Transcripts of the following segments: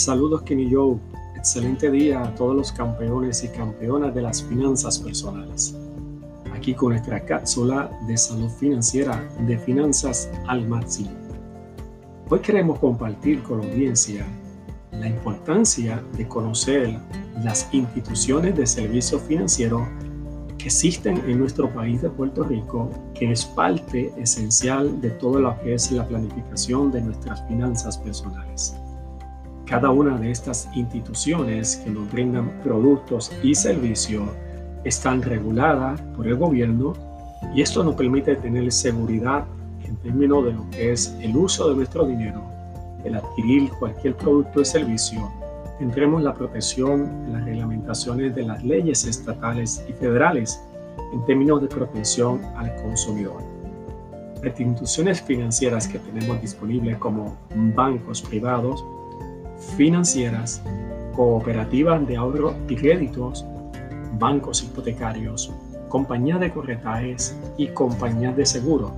Saludos Kenny Joe, excelente día a todos los campeones y campeonas de las finanzas personales. Aquí con nuestra cápsula de salud financiera de finanzas al máximo. Hoy queremos compartir con la audiencia la importancia de conocer las instituciones de servicio financiero que existen en nuestro país de Puerto Rico, que es parte esencial de todo lo que es la planificación de nuestras finanzas personales. Cada una de estas instituciones que nos brindan productos y servicios están reguladas por el gobierno y esto nos permite tener seguridad en términos de lo que es el uso de nuestro dinero, el adquirir cualquier producto o servicio, tendremos la protección de las reglamentaciones de las leyes estatales y federales en términos de protección al consumidor. Las instituciones financieras que tenemos disponibles como bancos privados, financieras, cooperativas de ahorro y créditos, bancos hipotecarios, compañías de corretajes y compañías de seguro.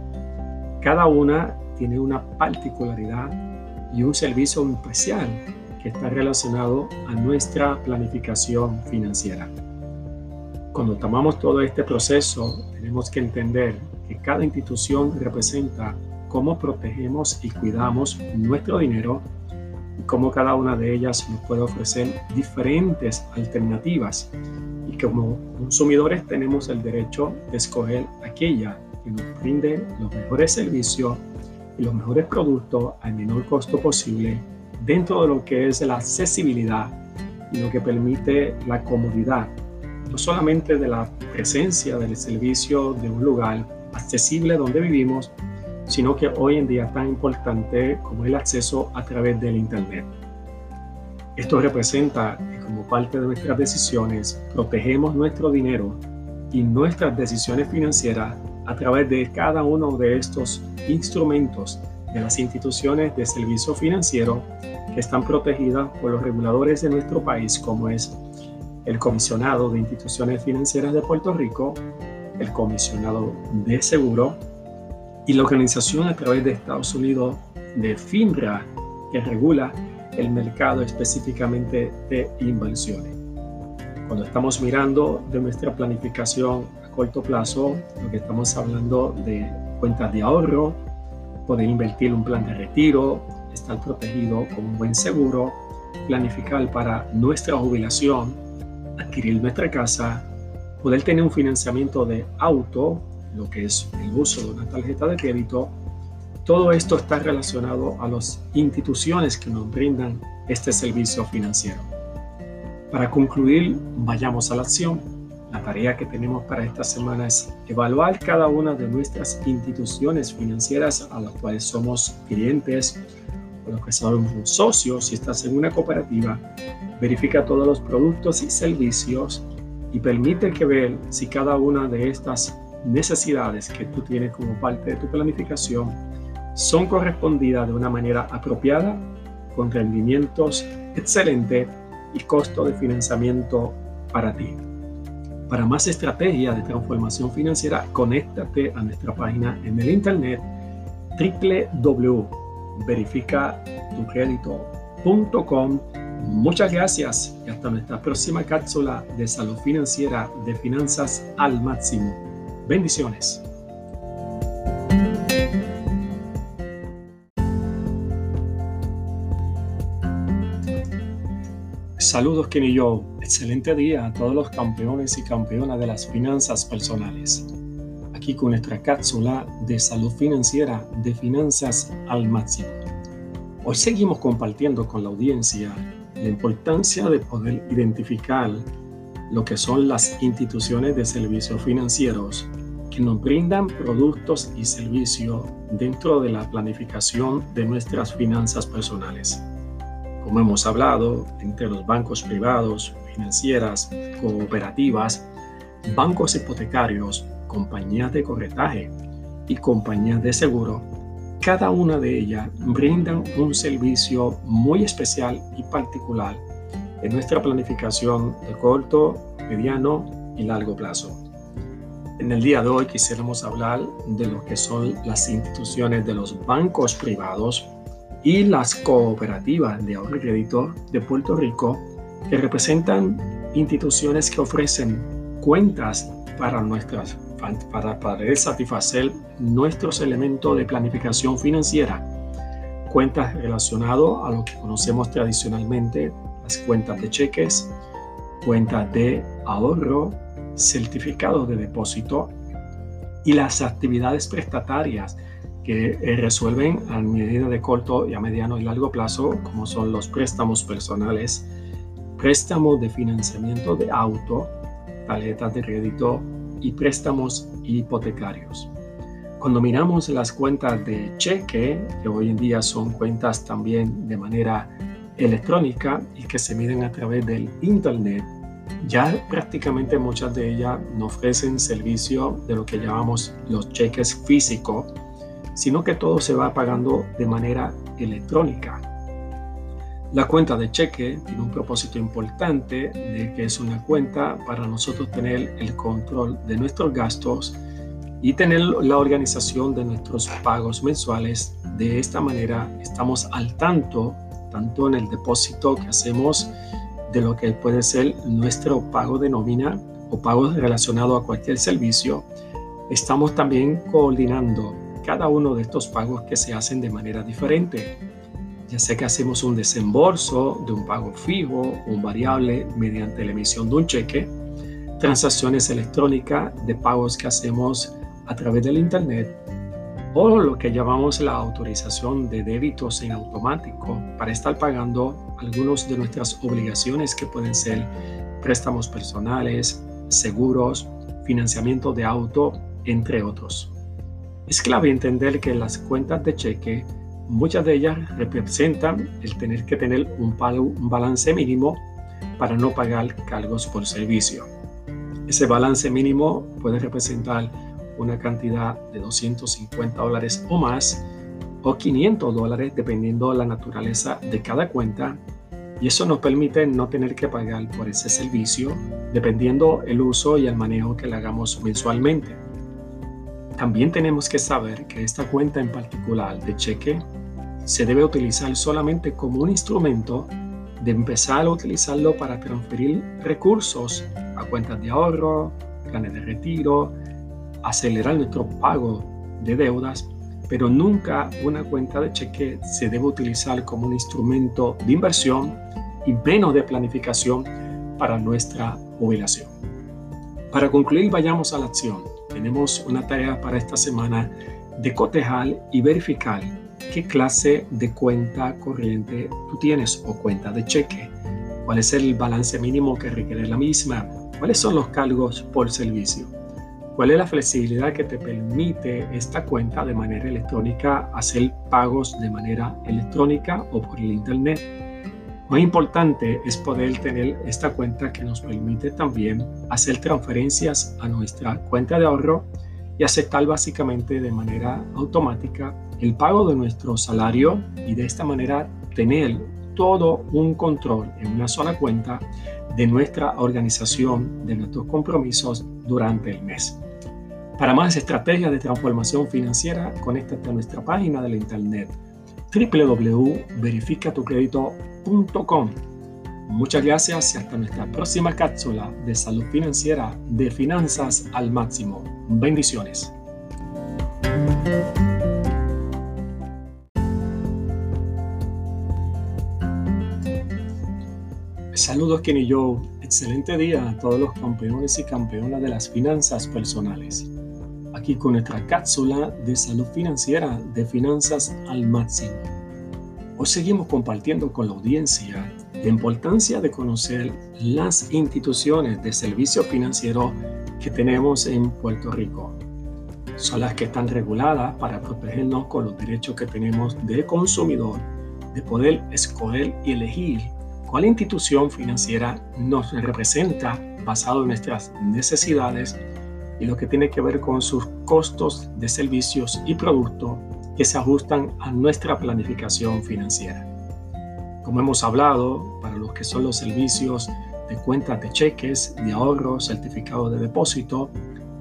Cada una tiene una particularidad y un servicio especial que está relacionado a nuestra planificación financiera. Cuando tomamos todo este proceso, tenemos que entender que cada institución representa cómo protegemos y cuidamos nuestro dinero y cómo cada una de ellas nos puede ofrecer diferentes alternativas. Y como consumidores tenemos el derecho de escoger aquella que nos brinde los mejores servicios y los mejores productos al menor costo posible dentro de lo que es la accesibilidad y lo que permite la comodidad, no solamente de la presencia del servicio de un lugar accesible donde vivimos, sino que hoy en día tan importante como el acceso a través del Internet. Esto representa que como parte de nuestras decisiones protegemos nuestro dinero y nuestras decisiones financieras a través de cada uno de estos instrumentos de las instituciones de servicio financiero que están protegidas por los reguladores de nuestro país, como es el Comisionado de Instituciones Financieras de Puerto Rico, el Comisionado de Seguro, y la organización a través de Estados Unidos de FINRA, que regula el mercado específicamente de inversiones. Cuando estamos mirando de nuestra planificación a corto plazo, lo que estamos hablando de cuentas de ahorro, poder invertir un plan de retiro, estar protegido con un buen seguro, planificar para nuestra jubilación, adquirir nuestra casa, poder tener un financiamiento de auto lo que es el uso de una tarjeta de crédito, todo esto está relacionado a las instituciones que nos brindan este servicio financiero. Para concluir, vayamos a la acción. La tarea que tenemos para esta semana es evaluar cada una de nuestras instituciones financieras a las cuales somos clientes o los que somos socios. Si estás en una cooperativa, verifica todos los productos y servicios y permite que ver si cada una de estas necesidades que tú tienes como parte de tu planificación son correspondidas de una manera apropiada, con rendimientos excelentes y costo de financiamiento para ti. Para más estrategia de transformación financiera, conéctate a nuestra página en el internet www.verificatucredito.com. Muchas gracias y hasta nuestra próxima cápsula de salud financiera de finanzas al máximo. Bendiciones. Saludos Kenny Joe, excelente día a todos los campeones y campeonas de las finanzas personales. Aquí con nuestra cápsula de salud financiera de finanzas al máximo. Hoy seguimos compartiendo con la audiencia la importancia de poder identificar lo que son las instituciones de servicios financieros que nos brindan productos y servicios dentro de la planificación de nuestras finanzas personales. Como hemos hablado, entre los bancos privados, financieras, cooperativas, bancos hipotecarios, compañías de corretaje y compañías de seguro, cada una de ellas brindan un servicio muy especial y particular en nuestra planificación de corto, mediano y largo plazo. En el día de hoy quisiéramos hablar de lo que son las instituciones de los bancos privados, y las cooperativas de ahorro y crédito de Puerto Rico que representan instituciones que ofrecen cuentas para nuestras para poder satisfacer nuestros elementos de planificación financiera. Cuentas relacionadas a lo que conocemos tradicionalmente, las cuentas de cheques, cuentas de ahorro, certificados de depósito y las actividades prestatarias que eh, resuelven a medida de corto y a mediano y largo plazo, como son los préstamos personales, préstamos de financiamiento de auto, tarjetas de crédito y préstamos hipotecarios. Cuando miramos las cuentas de cheque, que hoy en día son cuentas también de manera electrónica y que se miden a través del Internet, ya prácticamente muchas de ellas no ofrecen servicio de lo que llamamos los cheques físicos, sino que todo se va pagando de manera electrónica. La cuenta de cheque tiene un propósito importante de que es una cuenta para nosotros tener el control de nuestros gastos y tener la organización de nuestros pagos mensuales. De esta manera estamos al tanto, tanto en el depósito que hacemos de lo que puede ser nuestro pago de nómina o pago relacionado a cualquier servicio. Estamos también coordinando cada uno de estos pagos que se hacen de manera diferente. Ya sea que hacemos un desembolso de un pago fijo, un variable mediante la emisión de un cheque, transacciones electrónicas de pagos que hacemos a través del Internet o lo que llamamos la autorización de débitos en automático para estar pagando algunas de nuestras obligaciones que pueden ser préstamos personales, seguros, financiamiento de auto, entre otros. Es clave entender que las cuentas de cheque, muchas de ellas representan el tener que tener un, balance mínimo para no pagar cargos por servicio. Ese balance mínimo puede representar una cantidad de 250 dólares o más o 500 dólares dependiendo de la naturaleza de cada cuenta y eso nos permite no tener que pagar por ese servicio dependiendo el uso y el manejo que le hagamos mensualmente. También tenemos que saber que esta cuenta en particular de cheque se debe utilizar solamente como un instrumento de empezar a utilizarlo para transferir recursos a cuentas de ahorro, planes de retiro, acelerar nuestro pago de deudas, pero nunca una cuenta de cheque se debe utilizar como un instrumento de inversión y menos de planificación para nuestra jubilación. Para concluir, vayamos a la acción. Tenemos una tarea para esta semana de cotejar y verificar qué clase de cuenta corriente tú tienes o cuenta de cheque. ¿Cuál es el balance mínimo que requiere la misma? ¿Cuáles son los cargos por servicio? ¿Cuál es la flexibilidad que te permite esta cuenta de manera electrónica hacer pagos de manera electrónica o por el Internet? Más importante es poder tener esta cuenta que nos permite también hacer transferencias a nuestra cuenta de ahorro y aceptar básicamente de manera automática el pago de nuestro salario y de esta manera tener todo un control en una sola cuenta de nuestra organización, de nuestros compromisos durante el mes. Para más estrategias de transformación financiera, conéctate a nuestra página de la internet www.verificatucredito.com. Muchas gracias y hasta nuestra próxima cápsula de salud financiera de finanzas al máximo. Bendiciones. Saludos Kenny Joe, excelente día a todos los campeones y campeonas de las finanzas personales aquí con nuestra cápsula de salud financiera de finanzas al máximo. Hoy seguimos compartiendo con la audiencia la importancia de conocer las instituciones de servicio financiero que tenemos en Puerto Rico. Son las que están reguladas para protegernos con los derechos que tenemos de consumidor, de poder escoger y elegir cuál institución financiera nos representa basado en nuestras necesidades y lo que tiene que ver con sus costos de servicios y productos que se ajustan a nuestra planificación financiera. Como hemos hablado, para los que son los servicios de cuentas de cheques, de ahorro, certificados de depósito,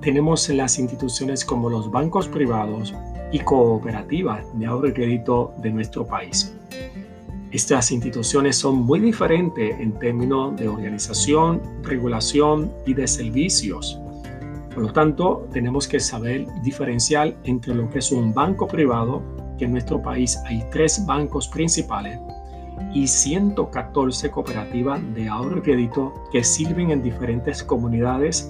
tenemos las instituciones como los bancos privados, y cooperativas de ahorro y crédito de nuestro país. Estas instituciones son muy diferentes en términos de organización, regulación y de servicios. Por lo tanto, tenemos que saber diferenciar entre lo que es un banco privado, que en nuestro país hay tres bancos principales, y 114 cooperativas de ahorro y crédito que sirven en diferentes comunidades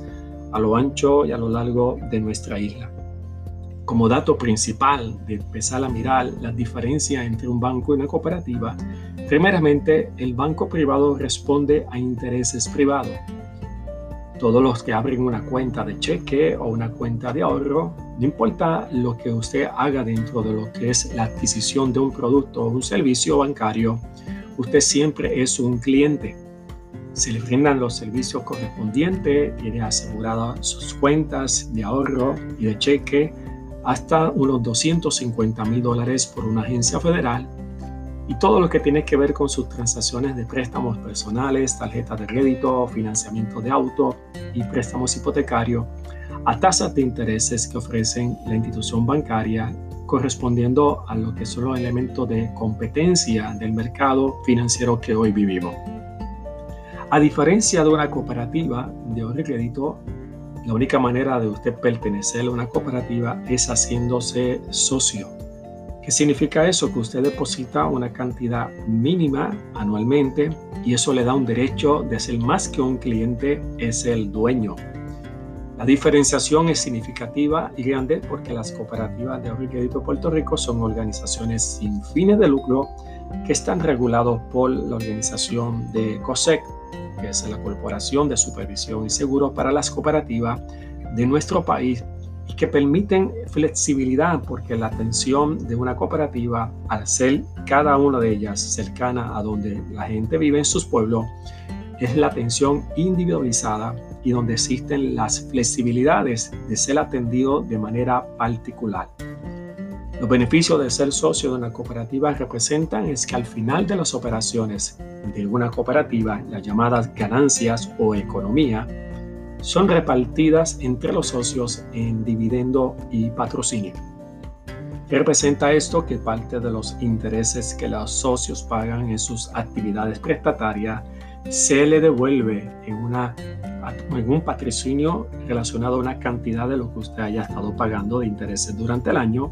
a lo ancho y a lo largo de nuestra isla. Como dato principal de empezar a mirar la diferencia entre un banco y una cooperativa, primeramente el banco privado responde a intereses privados. Todos los que abren una cuenta de cheque o una cuenta de ahorro, no importa lo que usted haga dentro de lo que es la adquisición de un producto o un servicio bancario, usted siempre es un cliente. Se le brindan los servicios correspondientes, tiene aseguradas sus cuentas de ahorro y de cheque hasta unos 250 mil dólares por una agencia federal y todo lo que tiene que ver con sus transacciones de préstamos personales, tarjetas de crédito, financiamiento de auto y préstamos hipotecarios a tasas de intereses que ofrecen la institución bancaria correspondiendo a lo que son los elementos de competencia del mercado financiero que hoy vivimos. A diferencia de una cooperativa de ahorro y crédito, la única manera de usted pertenecer a una cooperativa es haciéndose socio. ¿Qué significa eso? Que usted deposita una cantidad mínima anualmente y eso le da un derecho de ser más que un cliente, es el dueño la diferenciación es significativa y grande porque las cooperativas de ahorro y crédito Puerto Rico son organizaciones sin fines de lucro que están regulados por la organización de COSEC, que es la Corporación de Supervisión y Seguro para las Cooperativas de nuestro país y que permiten flexibilidad porque la atención de una cooperativa, al ser cada una de ellas cercana a donde la gente vive en sus pueblos, es la atención individualizada y donde existen las flexibilidades de ser atendido de manera particular. Los beneficios de ser socio de una cooperativa representan es que al final de las operaciones de una cooperativa, las llamadas ganancias o economía, son repartidas entre los socios en dividendo y patrocinio. ¿Qué representa esto? Que parte de los intereses que los socios pagan en sus actividades prestatarias se le devuelve en, una, en un patrocinio relacionado a una cantidad de lo que usted haya estado pagando de intereses durante el año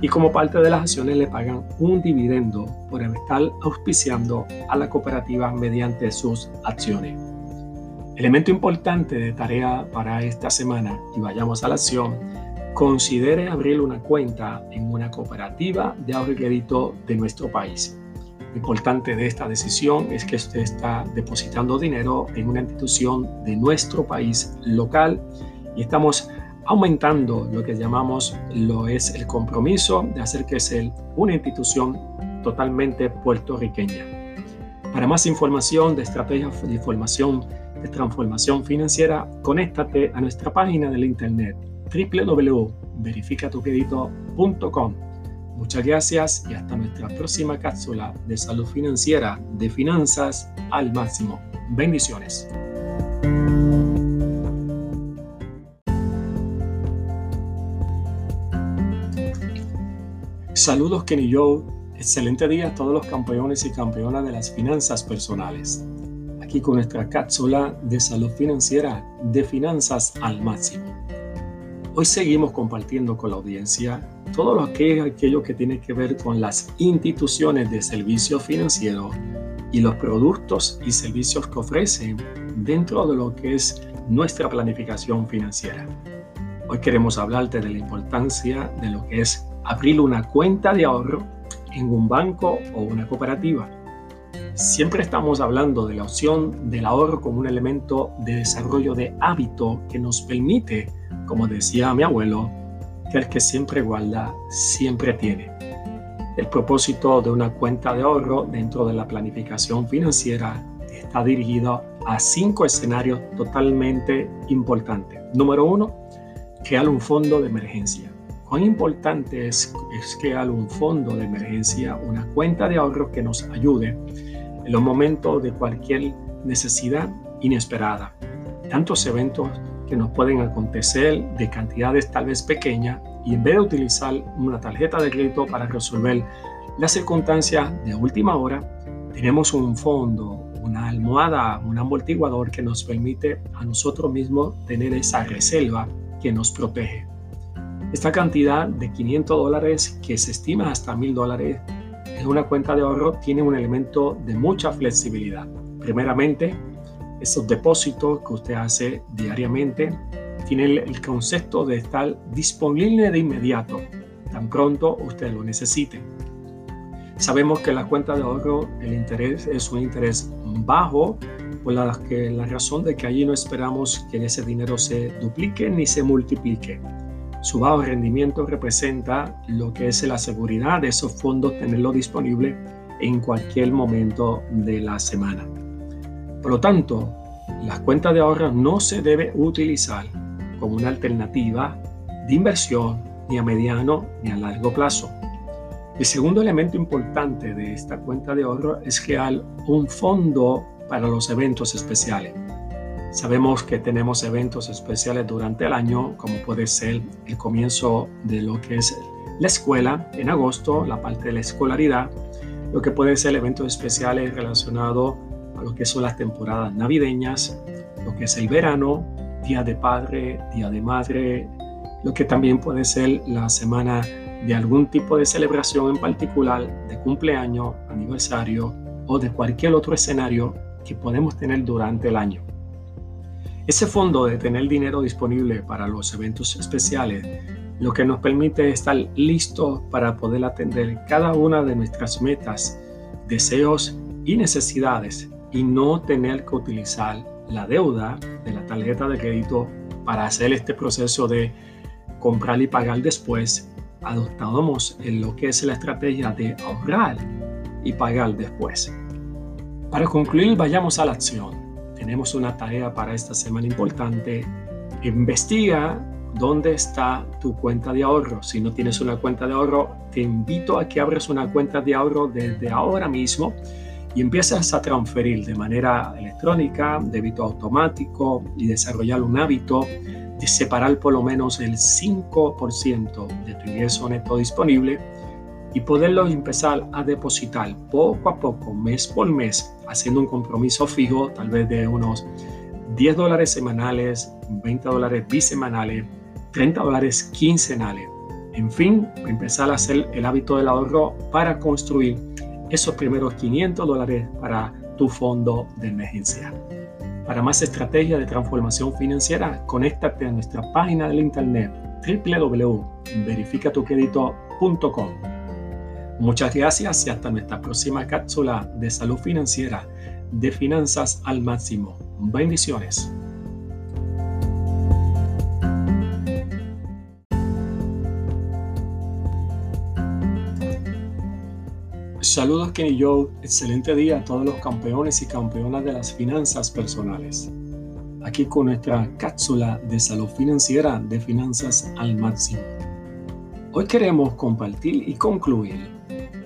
y como parte de las acciones le pagan un dividendo por estar auspiciando a la cooperativa mediante sus acciones. Elemento importante de tarea para esta semana y vayamos a la acción, considere abrir una cuenta en una cooperativa de ahorro y crédito de nuestro país importante de esta decisión es que usted está depositando dinero en una institución de nuestro país local y estamos aumentando lo que llamamos lo es el compromiso de hacer que sea una institución totalmente puertorriqueña. Para más información de estrategias de información de transformación financiera, conéctate a nuestra página del internet www.verificatucredito.com Muchas gracias y hasta nuestra próxima cápsula de salud financiera de finanzas al máximo. Bendiciones. Saludos Kenny Joe, excelente día a todos los campeones y campeonas de las finanzas personales. Aquí con nuestra cápsula de salud financiera de finanzas al máximo. Hoy seguimos compartiendo con la audiencia todo lo que es aquello que tiene que ver con las instituciones de servicio financiero y los productos y servicios que ofrecen dentro de lo que es nuestra planificación financiera. Hoy queremos hablarte de la importancia de lo que es abrir una cuenta de ahorro en un banco o una cooperativa. Siempre estamos hablando de la opción del ahorro como un elemento de desarrollo de hábito que nos permite, como decía mi abuelo, que el que siempre guarda, siempre tiene. El propósito de una cuenta de ahorro dentro de la planificación financiera está dirigido a cinco escenarios totalmente importantes. Número uno, crear un fondo de emergencia. Cuán importante es, es crear un fondo de emergencia, una cuenta de ahorro que nos ayude en los momentos de cualquier necesidad inesperada. Tantos eventos que nos pueden acontecer de cantidades tal vez pequeñas y en vez de utilizar una tarjeta de crédito para resolver las circunstancias de última hora, tenemos un fondo, una almohada, un amortiguador que nos permite a nosotros mismos tener esa reserva que nos protege. Esta cantidad de 500 dólares que se estima hasta 1000 dólares en una cuenta de ahorro tiene un elemento de mucha flexibilidad. Primeramente, esos depósitos que usted hace diariamente tienen el concepto de estar disponible de inmediato, tan pronto usted lo necesite. Sabemos que la cuenta de ahorro, el interés es un interés bajo, por la, que, la razón de que allí no esperamos que ese dinero se duplique ni se multiplique. Su bajo rendimiento representa lo que es la seguridad de esos fondos, tenerlo disponible en cualquier momento de la semana. Por lo tanto, las cuentas de ahorro no se debe utilizar como una alternativa de inversión ni a mediano ni a largo plazo. El segundo elemento importante de esta cuenta de ahorro es crear un fondo para los eventos especiales. Sabemos que tenemos eventos especiales durante el año, como puede ser el comienzo de lo que es la escuela en agosto, la parte de la escolaridad, lo que puede ser eventos especiales relacionados a lo que son las temporadas navideñas, lo que es el verano, día de padre, día de madre, lo que también puede ser la semana de algún tipo de celebración en particular, de cumpleaños, aniversario o de cualquier otro escenario que podemos tener durante el año. Ese fondo de tener dinero disponible para los eventos especiales lo que nos permite estar listos para poder atender cada una de nuestras metas, deseos y necesidades y no tener que utilizar la deuda de la tarjeta de crédito para hacer este proceso de comprar y pagar después. Adoptamos en lo que es la estrategia de ahorrar y pagar después. Para concluir, vayamos a la acción tenemos una tarea para esta semana importante. Investiga dónde está tu cuenta de ahorro. Si no tienes una cuenta de ahorro, te invito a que abras una cuenta de ahorro desde ahora mismo y empieces a transferir de manera electrónica, débito automático y desarrollar un hábito de separar por lo menos el 5% de tu ingreso neto disponible y poderlo empezar a depositar poco a poco, mes por mes, haciendo un compromiso fijo, tal vez de unos 10 dólares semanales, 20 dólares bisemanales, 30 dólares quincenales. En fin, empezar a hacer el hábito del ahorro para construir esos primeros 500 dólares para tu fondo de emergencia. Para más estrategias de transformación financiera, conéctate a nuestra página del internet www.verificatucredito.com. Muchas gracias y hasta nuestra próxima cápsula de salud financiera de finanzas al máximo. Bendiciones. Saludos Kenny Joe, excelente día a todos los campeones y campeonas de las finanzas personales. Aquí con nuestra cápsula de salud financiera de finanzas al máximo. Hoy queremos compartir y concluir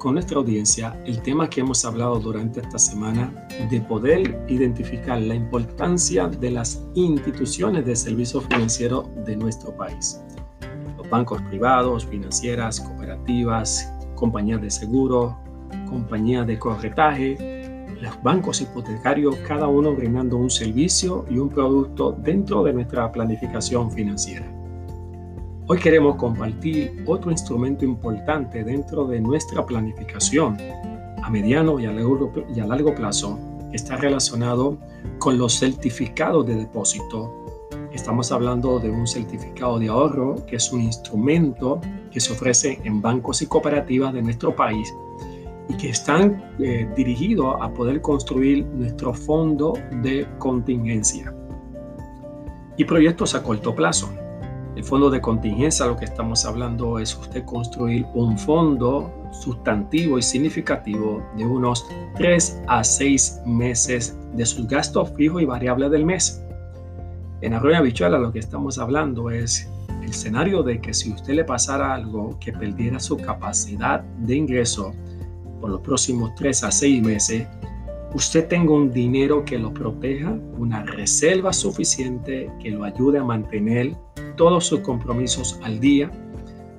con nuestra audiencia el tema que hemos hablado durante esta semana de poder identificar la importancia de las instituciones de servicio financiero de nuestro país. Los bancos privados, financieras, cooperativas, compañías de seguro, compañías de corretaje, los bancos hipotecarios, cada uno brindando un servicio y un producto dentro de nuestra planificación financiera. Hoy queremos compartir otro instrumento importante dentro de nuestra planificación a mediano y a largo, plazo que está relacionado con los certificados de depósito. Estamos hablando de un certificado de ahorro que es un instrumento que se ofrece en bancos y cooperativas de nuestro país y que están eh, dirigidos a poder construir nuestro fondo de contingencia y proyectos a corto plazo. El fondo de contingencia, lo que estamos hablando es usted construir un fondo sustantivo y significativo de unos 3 a 6 meses de sus gastos fijos y variables del mes. En Arroyo Bichuela lo que estamos hablando es el escenario de que si usted le pasara algo que perdiera su capacidad de ingreso por los próximos 3 a 6 meses, usted tenga un dinero que lo proteja, una reserva suficiente que lo ayude a mantener todos sus compromisos al día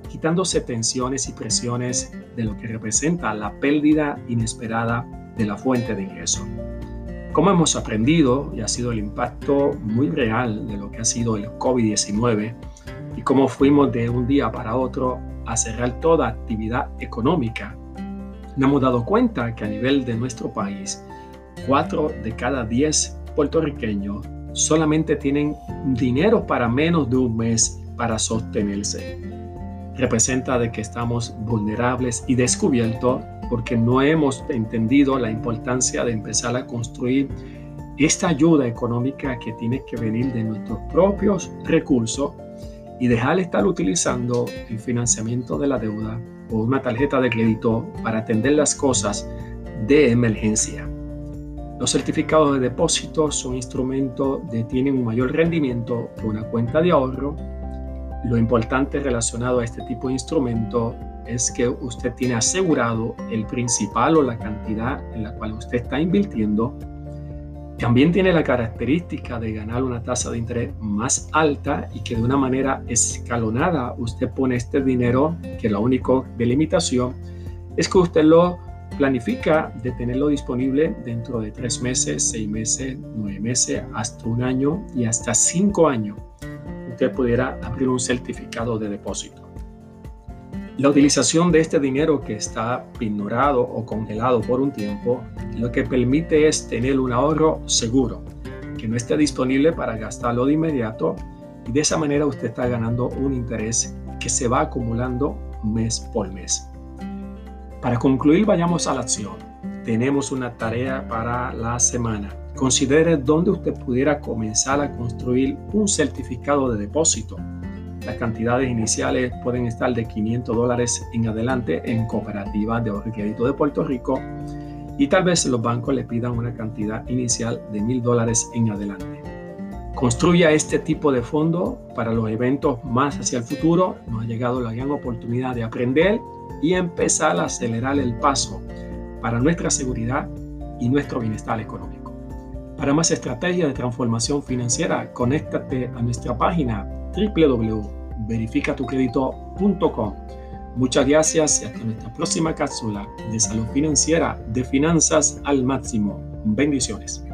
evitándose tensiones y presiones de lo que representa la pérdida inesperada de la fuente de ingreso. Como hemos aprendido, y ha sido el impacto muy real de lo que ha sido el COVID-19, y cómo fuimos de un día para otro a cerrar toda actividad económica, nos hemos dado cuenta que a nivel de nuestro país, 4 de cada 10 puertorriqueños solamente tienen dinero para menos de un mes para sostenerse. Representa de que estamos vulnerables y descubiertos porque no hemos entendido la importancia de empezar a construir esta ayuda económica que tiene que venir de nuestros propios recursos y dejar de estar utilizando el financiamiento de la deuda o una tarjeta de crédito para atender las cosas de emergencia. Los certificados de depósito son instrumentos que tienen un mayor rendimiento que una cuenta de ahorro. Lo importante relacionado a este tipo de instrumento es que usted tiene asegurado el principal o la cantidad en la cual usted está invirtiendo. También tiene la característica de ganar una tasa de interés más alta y que de una manera escalonada usted pone este dinero, que la única delimitación es que usted lo planifica de tenerlo disponible dentro de tres meses, seis meses, nueve meses, hasta un año y hasta cinco años. Usted pudiera abrir un certificado de depósito. La utilización de este dinero que está ignorado o congelado por un tiempo, lo que permite es tener un ahorro seguro, que no esté disponible para gastarlo de inmediato y de esa manera usted está ganando un interés que se va acumulando mes por mes. Para concluir, vayamos a la acción. Tenemos una tarea para la semana. Considere dónde usted pudiera comenzar a construir un certificado de depósito las cantidades iniciales pueden estar de 500 dólares en adelante en cooperativas de ahorro y crédito de Puerto Rico y tal vez los bancos le pidan una cantidad inicial de 1000 dólares en adelante. Construya este tipo de fondo para los eventos más hacia el futuro. Nos ha llegado la gran oportunidad de aprender y empezar a acelerar el paso para nuestra seguridad y nuestro bienestar económico. Para más estrategias de transformación financiera, conéctate a nuestra página www.verificatucredito.com. Muchas gracias y hasta nuestra próxima cápsula de salud financiera de finanzas al máximo. Bendiciones.